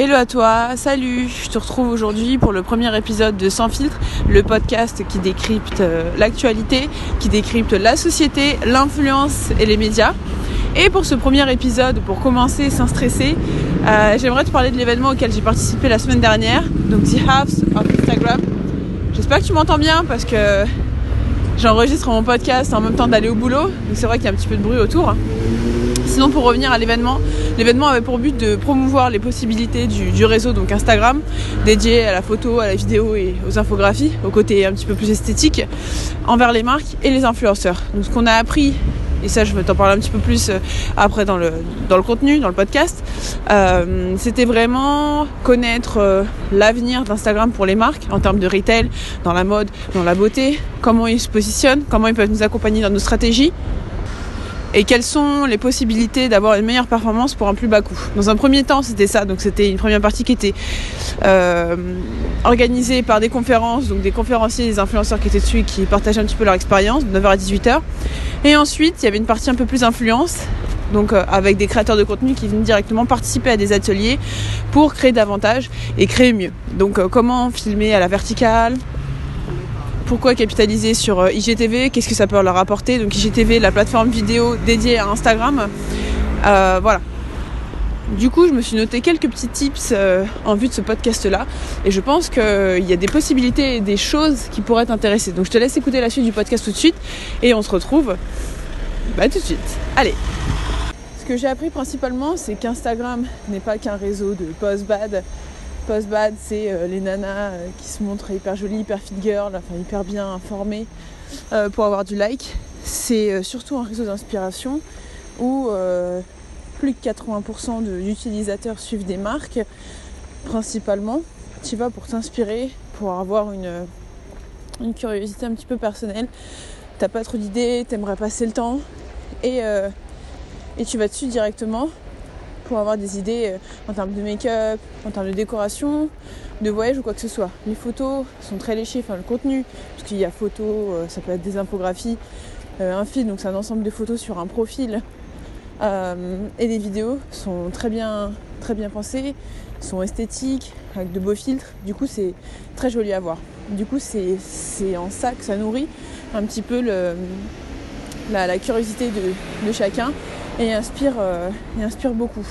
Hello à toi, salut, je te retrouve aujourd'hui pour le premier épisode de Sans filtre, le podcast qui décrypte euh, l'actualité, qui décrypte la société, l'influence et les médias. Et pour ce premier épisode, pour commencer sans stresser, euh, j'aimerais te parler de l'événement auquel j'ai participé la semaine dernière, donc The House of Instagram. J'espère que tu m'entends bien parce que j'enregistre mon podcast en même temps d'aller au boulot, donc c'est vrai qu'il y a un petit peu de bruit autour. Sinon, pour revenir à l'événement, l'événement avait pour but de promouvoir les possibilités du, réseau, donc Instagram, dédié à la photo, à la vidéo et aux infographies, au côté un petit peu plus esthétique, envers les marques et les influenceurs. Donc, ce qu'on a appris et ça je vais t'en parler un petit peu plus euh, après dans le, dans le contenu, dans le podcast, euh, c'était vraiment connaître euh, l'avenir d'Instagram pour les marques en termes de retail, dans la mode, dans la beauté, comment ils se positionnent, comment ils peuvent nous accompagner dans nos stratégies et quelles sont les possibilités d'avoir une meilleure performance pour un plus bas coût. Dans un premier temps, c'était ça, donc c'était une première partie qui était euh, organisée par des conférences, donc des conférenciers, des influenceurs qui étaient dessus et qui partageaient un petit peu leur expérience, de 9h à 18h. Et ensuite, il y avait une partie un peu plus influence, donc euh, avec des créateurs de contenu qui venaient directement participer à des ateliers pour créer davantage et créer mieux. Donc euh, comment filmer à la verticale, pourquoi capitaliser sur euh, IGTV Qu'est-ce que ça peut leur apporter Donc IGTV, la plateforme vidéo dédiée à Instagram. Euh, voilà. Du coup, je me suis noté quelques petits tips euh, en vue de ce podcast-là. Et je pense qu'il y a des possibilités et des choses qui pourraient t'intéresser. Donc je te laisse écouter la suite du podcast tout de suite. Et on se retrouve bah, tout de suite. Allez Ce que j'ai appris principalement, c'est qu'Instagram n'est pas qu'un réseau de post-bad post-bad, c'est euh, les nanas euh, qui se montrent hyper jolies, hyper fit girl, enfin hyper bien informées euh, pour avoir du like. C'est surtout un réseau d'inspiration où plus de 80% d'utilisateurs suivent des marques, principalement. Tu vas pour t'inspirer, pour avoir une, curiosité un petit peu personnelle. T'as pas trop d'idées, t'aimerais passer le temps et tu vas dessus directement pour avoir des idées euh, en termes de make-up, en termes de décoration, de voyage ou quoi que ce soit. Les photos sont très léchées, enfin le contenu, parce qu'il y a photos, euh, ça peut être des infographies, euh, un fil, donc c'est un ensemble de photos sur un profil. et les vidéos sont très bien, très bien pensées, sont esthétiques, avec de beaux filtres. Du coup, c'est très joli à voir. Du coup, c'est en ça que ça nourrit un petit peu la, curiosité de chacun et inspire, euh, inspire beaucoup.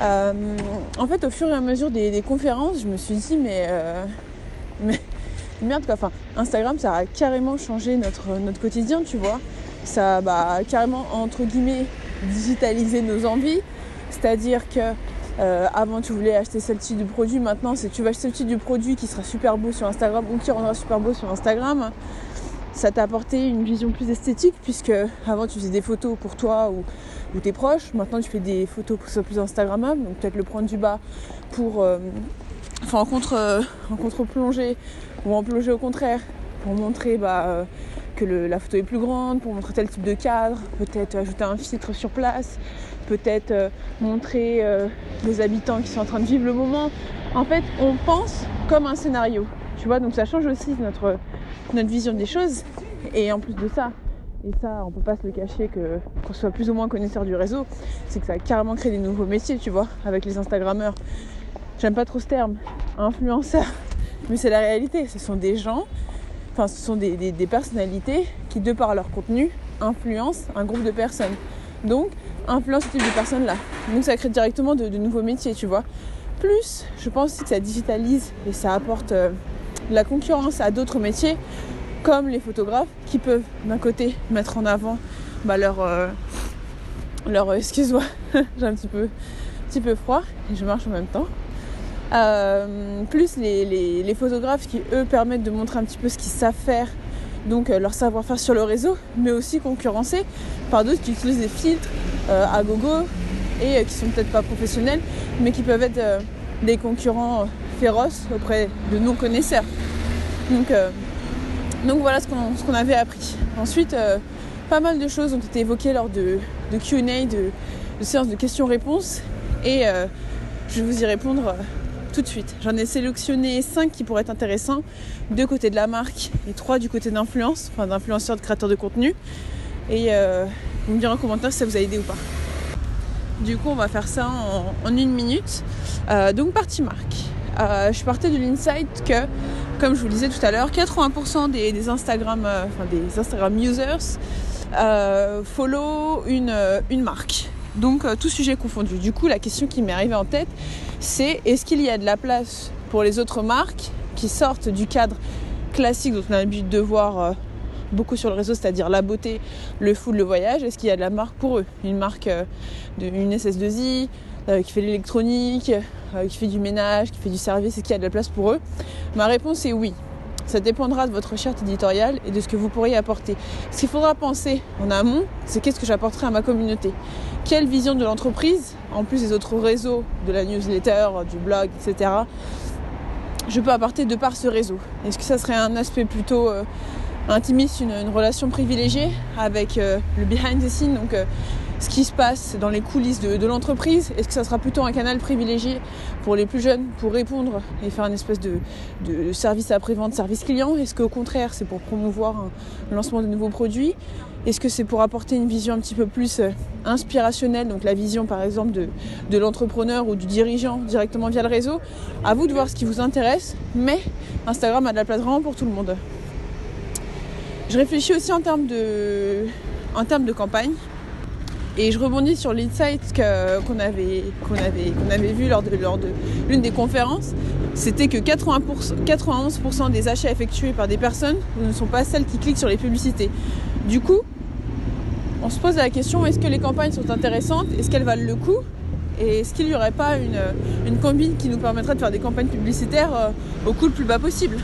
Euh, en fait, au fur et à mesure des, conférences, je me suis dit, mais, euh, mais merde quoi. Enfin, Instagram, ça a carrément changé notre, notre quotidien, tu vois. Ça a bah, carrément, entre guillemets, digitalisé nos envies. C'est-à-dire que avant tu voulais acheter ce type de produit, maintenant c'est tu vas acheter le type de produit qui sera super beau sur Instagram ou qui rendra super beau sur Instagram ça t'a apporté une vision plus esthétique puisque avant tu faisais des photos pour toi ou, tes proches. Maintenant tu fais des photos pour que ce soit plus Instagrammable, donc peut-être le prendre du bas pour euh, enfin en contre euh, en contre-plongée ou en plongée au contraire pour montrer bah, euh, que la photo est plus grande, pour montrer tel type de cadre, peut-être ajouter un filtre sur place, peut-être montrer les habitants qui sont en train de vivre le moment. En fait, on pense comme un scénario. Tu vois, donc ça change aussi notre, notre vision des choses. Et en plus de ça, et ça on peut pas se le cacher que qu'on soit plus ou moins connaisseur du réseau, c'est que ça a carrément créé des nouveaux métiers, tu vois, avec les Instagrammeurs. J'aime pas trop ce terme, influenceurs, mais c'est la réalité. Ce sont des gens, enfin ce sont des, personnalités qui, de par leur contenu, influencent un groupe de personnes. Donc, influence ce type de personnes-là. Donc ça crée directement de, nouveaux métiers, tu vois. Plus, je pense aussi que ça digitalise et ça apporte euh, la concurrence à d'autres métiers comme les photographes qui peuvent d'un côté mettre en avant bah, leur, euh, euh, excuse-moi j'ai un petit peu, petit peu froid et je marche en même temps. Euh, plus les, photographes qui eux permettent de montrer un petit peu ce qu'ils savent faire donc leur savoir-faire sur le réseau mais aussi concurrencés par d'autres qui utilisent des filtres à gogo et qui sont peut-être pas professionnels mais qui peuvent être des concurrents féroce auprès de nos connaisseurs. Donc, euh, donc voilà ce qu'on avait appris. Ensuite, euh, pas mal de choses ont été évoquées lors de, de QA, de, séances de questions-réponses. Et euh, je vais vous y répondre tout de suite. J'en ai sélectionné 5 qui pourraient être intéressants, deux côté de la marque et trois du côté d'influence, enfin d'influenceurs, de créateurs de contenu. Et vous me direz en commentaire si ça vous a aidé ou pas. Du coup, on va faire ça en, une minute. Donc, partie marque. Euh, je partais de l'insight que, comme je vous le disais tout à l'heure, 80% des, Instagram, enfin, des Instagram users follow une, une marque. Donc, tout sujet confondu. Du coup, la question qui m'est arrivée en tête, c'est est-ce qu'il y a de la place pour les autres marques qui sortent du cadre classique dont on a l'habitude de voir beaucoup sur le réseau, c'est-à-dire la beauté, le food, le voyage? Est-ce qu'il y a de la marque pour eux? Une marque, euh, de, une SS2I euh, qui fait l'électronique, euh, qui fait du ménage, qui fait du service, est-ce qu'il y a de la place pour eux? Ma réponse est oui. Ça dépendra de votre charte éditoriale et de ce que vous pourriez apporter. Ce qu'il faudra penser en amont, c'est qu'est-ce que j'apporterai à ma communauté? Quelle vision de l'entreprise, en plus des autres réseaux, de la newsletter, du blog, etc., je peux apporter de par ce réseau? Est-ce que ça serait un aspect plutôt intimiste une, relation privilégiée avec euh, le behind the scene, donc euh, ce qui se passe dans les coulisses de, l'entreprise. Est-ce que ça sera plutôt un canal privilégié pour les plus jeunes pour répondre et faire une espèce de, service après-vente, service client? Est-ce qu'au contraire, c'est pour promouvoir un lancement de nouveaux produits? Est-ce que c'est pour apporter une vision un petit peu plus euh, inspirationnelle, donc la vision par exemple de, l'entrepreneur ou du dirigeant directement via le réseau? À vous de voir ce qui vous intéresse, mais Instagram a de la place vraiment pour tout le monde. Je réfléchis aussi en termes de campagne. Et je rebondis sur l'insight qu'on avait, vu lors de, lors de l'une des conférences. C'était que 80%, 91% des achats effectués par des personnes ne sont pas celles qui cliquent sur les publicités. Du coup, on se pose la question est-ce que les campagnes sont intéressantes? Est-ce qu'elles valent le coup? Et est-ce qu'il n'y aurait pas une, une combine qui nous permettrait de faire des campagnes publicitaires euh, au coût le plus bas possible?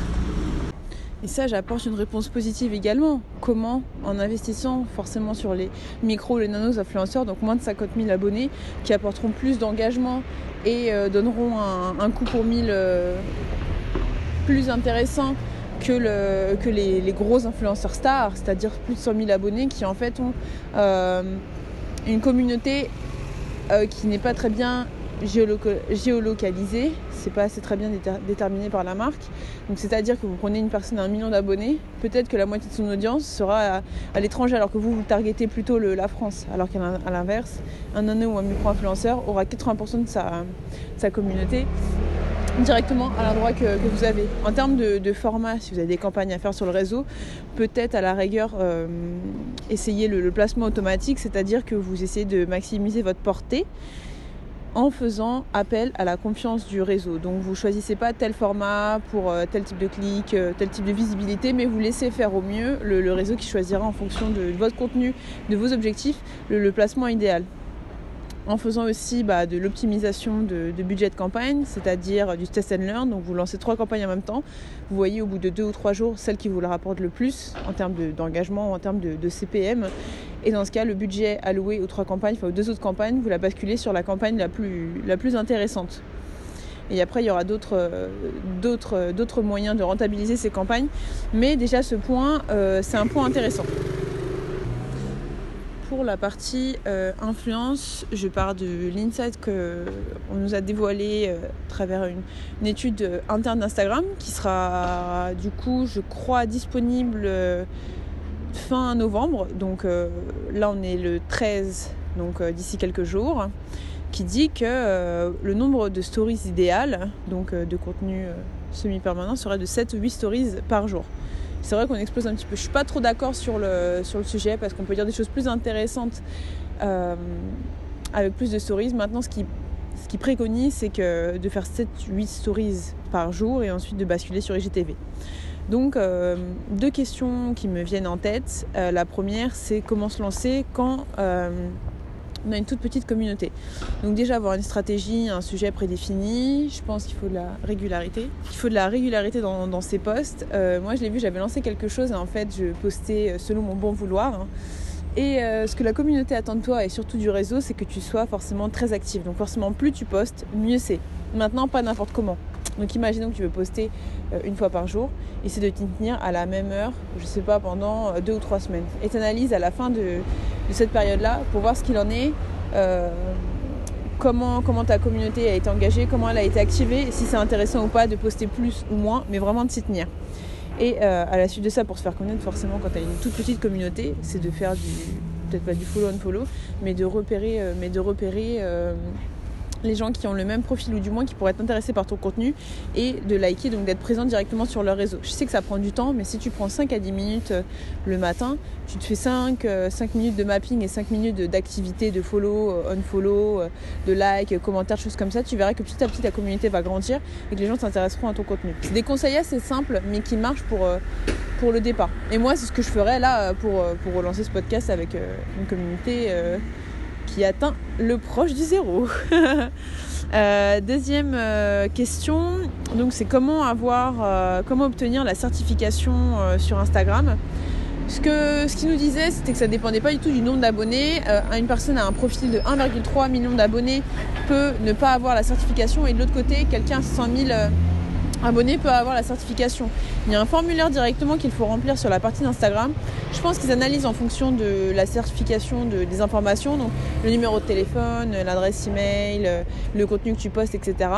Et ça, j'apporte une réponse positive également. Comment En investissant forcément sur les micros, les nanos influenceurs, donc moins de 50 000 abonnés, qui apporteront plus d'engagement et euh, donneront un, coût pour 1000 euh, plus intéressant que, que les, gros influenceurs stars, c'est-à-dire plus de 100 000 abonnés qui en fait ont euh, une communauté qui n'est pas très bien géolocalisée c'est pas assez très bien déterminé par la marque. Donc c'est-à-dire que vous prenez une personne à un million d'abonnés, peut-être que la moitié de son audience sera à, l'étranger, alors que vous, vous targetez plutôt la France. Alors qu'à l'inverse, un nano ou un micro-influenceur aura 80% de sa, communauté directement à l'endroit que, vous avez. En termes de, format, si vous avez des campagnes à faire sur le réseau, peut-être à la rigueur euh, essayer le, placement automatique, c'est-à-dire que vous essayez de maximiser votre portée en faisant appel à la confiance du réseau. Donc vous choisissez pas tel format pour euh, tel type de clic, euh, tel type de visibilité, mais vous laissez faire au mieux le, réseau qui choisira en fonction de, votre contenu, de vos objectifs, le placement idéal en faisant aussi bah, de l'optimisation de, budget de campagne, c'est-à-dire du test and learn. Donc vous lancez trois campagnes en même temps. Vous voyez au bout de deux ou trois jours celle qui vous la rapporte le plus en termes d'engagement en termes de, CPM. Et dans ce cas, le budget alloué aux trois campagnes, enfin aux deux autres campagnes, vous la basculez sur la campagne la plus, la plus intéressante. Et après, il y aura d'autres, d'autres, moyens de rentabiliser ces campagnes. Mais déjà, ce point, euh, c'est un point intéressant pour la partie euh, influence, je pars de l'insight qu'on nous a dévoilé euh, à travers une, étude euh, interne d'Instagram qui sera du coup, je crois, disponible fin novembre. Donc là, on est le 13, donc d'ici quelques jours, qui dit que le nombre de stories idéales, donc de contenu semi-permanent, serait de 7 ou 8 stories par jour c'est vrai qu'on explose un petit peu. Je suis pas trop d'accord sur le, sur le sujet parce qu'on peut dire des choses plus intéressantes euh, avec plus de stories. Maintenant, ce qui, ce qui préconise, c'est que de faire 7-8 stories par jour et ensuite de basculer sur IGTV. Donc, euh, deux questions qui me viennent en tête. Euh, la première, c'est comment se lancer quand on a une toute petite communauté. Donc déjà avoir une stratégie, un sujet prédéfini, je pense qu'il faut de la régularité. Il faut de la régularité dans, ces posts. Euh, moi je l'ai vu, j'avais lancé quelque chose et en fait je postais euh, selon mon bon vouloir. Hein. Et euh, ce que la communauté attend de toi et surtout du réseau, c'est que tu sois forcément très actif. Donc forcément plus tu postes, mieux c'est. Maintenant pas n'importe comment. Donc imaginons que tu veux poster une fois par jour, essaie de t'y tenir à la même heure, je sais pas, pendant deux ou trois semaines. Et t'analyses à la fin de, cette période-là pour voir ce qu'il en est, euh, comment, ta communauté a été engagée, comment elle a été activée, si c'est intéressant ou pas de poster plus ou moins, mais vraiment de s'y tenir. Et euh, à la suite de ça, pour se faire connaître, forcément, quand tu as une toute petite communauté, c'est de faire du, peut-être pas du follow on follow, mais de repérer, mais de repérer les gens qui ont le même profil ou du moins qui pourraient être intéressés par ton contenu et de liker, donc d'être présent directement sur leur réseau. Je sais que ça prend du temps, mais si tu prends 5 à 10 minutes euh, le matin, tu te fais 5, 5 euh, minutes de mapping et 5 minutes d'activité, de follow, euh, unfollow, de like, commentaires, choses comme ça, tu verras que petit à petit ta communauté va grandir et que les gens s'intéresseront à ton contenu. C'est des conseils assez simples mais qui marchent pour, le départ. Et moi, c'est ce que je ferais là pour relancer ce podcast avec une communauté atteint le proche du zéro. Euh, deuxième euh, question, donc c'est comment avoir, euh, comment obtenir la certification sur Instagram? Ce que ce qu'il nous disait, c'était que ça dépendait pas du tout du nombre d'abonnés. une personne a un profil de 1,3 million d'abonnés peut ne pas avoir la certification et de l'autre côté, quelqu'un à 100 000 abonné peut avoir la certification. Il y a un formulaire directement qu'il faut remplir sur la partie d'Instagram. Je pense qu'ils analysent en fonction de la certification de, des informations, donc le numéro de téléphone, l'adresse email, le contenu que tu postes, etc.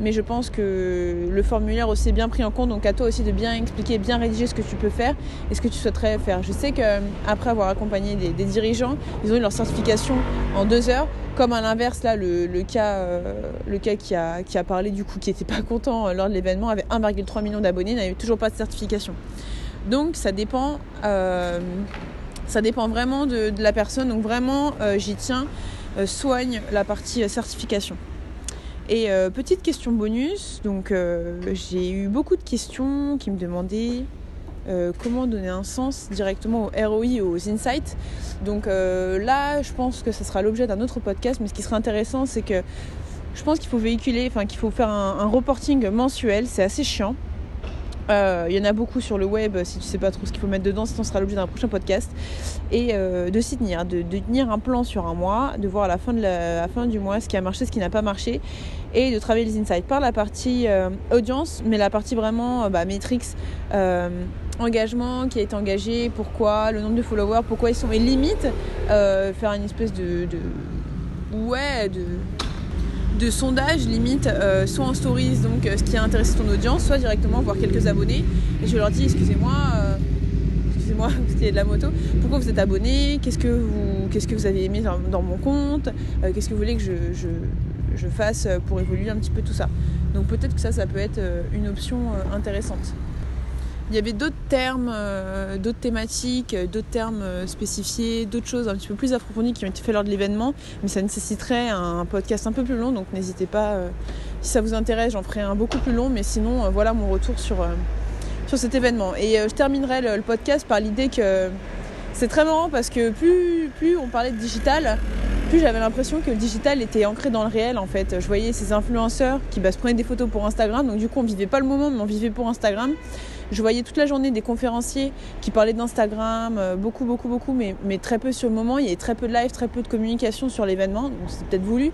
Mais je pense que le formulaire aussi est bien pris en compte, donc à toi aussi de bien expliquer, bien rédiger ce que tu peux faire et ce que tu souhaiterais faire. Je sais qu'après avoir accompagné des, dirigeants, ils ont eu leur certification en deux heures. Comme à l'inverse, là, le, cas, euh, le cas qui a, qui a parlé du coup, qui n'était pas content euh, lors de l'événement, avait 1,3 million d'abonnés, n'avait toujours pas de certification. Donc ça dépend, euh, ça dépend vraiment de, la personne. Donc vraiment, j'y tiens, soigne la partie certification. Et petite question bonus, donc j'ai eu beaucoup de questions qui me demandaient euh, comment donner un sens directement au ROI, aux insights. Donc euh, là, je pense que ce sera l'objet d'un autre podcast, mais ce qui serait intéressant, c'est que je pense qu'il faut véhiculer, enfin qu'il faut faire un, reporting mensuel, c'est assez chiant. Euh, il y en a beaucoup sur le web, si tu sais pas trop ce qu'il faut mettre dedans, sinon ce sera l'objet d'un prochain podcast. Et de s'y tenir, de, tenir un plan sur un mois, de voir à la fin, de la, fin du mois ce qui a marché, ce qui n'a pas marché, et de travailler les insights par la partie audience, mais la partie vraiment bah, metrics engagement qui a été engagé, pourquoi, le nombre de followers, pourquoi ils sont. Et limite, euh, faire une espèce de. ouais, de de sondage limite euh, soit en stories donc euh, ce qui a intéressé ton audience soit directement voir quelques abonnés. Et je leur dis excusez-moi excusez-moi parce qu'il y a de la moto. Pourquoi vous êtes abonné qu'est-ce que vous qu'est-ce que vous avez aimé dans, mon compte? Qu'est-ce que vous voulez que je, je, fasse pour évoluer un petit peu tout ça? Donc peut-être que ça ça peut être une option intéressante il y avait d'autres termes, euh, d'autres thématiques, euh, d'autres termes euh, spécifiés, d'autres choses un petit peu plus approfondies qui ont été faites lors de l'événement, mais ça nécessiterait un podcast un peu plus long, donc n'hésitez pas, si ça vous intéresse, j'en ferai un beaucoup plus long, mais sinon, voilà mon retour sur, sur cet événement. Et je terminerai le, podcast par l'idée que c'est très marrant parce que plus, plus on parlait de digital, plus j'avais l'impression que le digital était ancré dans le réel en fait. Je voyais ces influenceurs qui bah, se prenaient des photos pour Instagram, donc du coup on vivait pas le moment, mais on vivait pour Instagram. Je voyais toute la journée des conférenciers qui parlaient d'Instagram, euh, beaucoup, beaucoup, beaucoup, mais, très peu sur le moment. Il y avait très peu de live, très peu de communication sur l'événement, donc c'est peut-être voulu.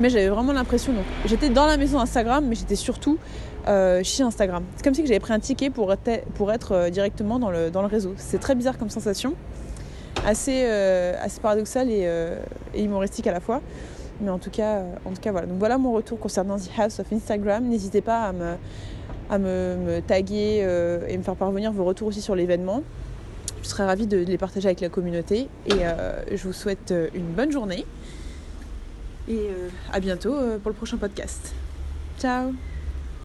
Mais j'avais vraiment l'impression, donc j'étais dans la maison Instagram, mais j'étais surtout euh, chez Instagram. C'est comme si j'avais pris un ticket pour être, euh, directement dans le réseau. C'est très bizarre comme sensation, assez, assez paradoxal et, et, humoristique à la fois. Mais en tout cas, en tout cas voilà. Donc voilà mon retour concernant The House of Instagram. N'hésitez pas à me à me, taguer euh, et me faire parvenir vos retours aussi sur l'événement. Je serais ravie de, les partager avec la communauté et euh, je vous souhaite euh, une bonne journée et à bientôt pour le prochain podcast. Ciao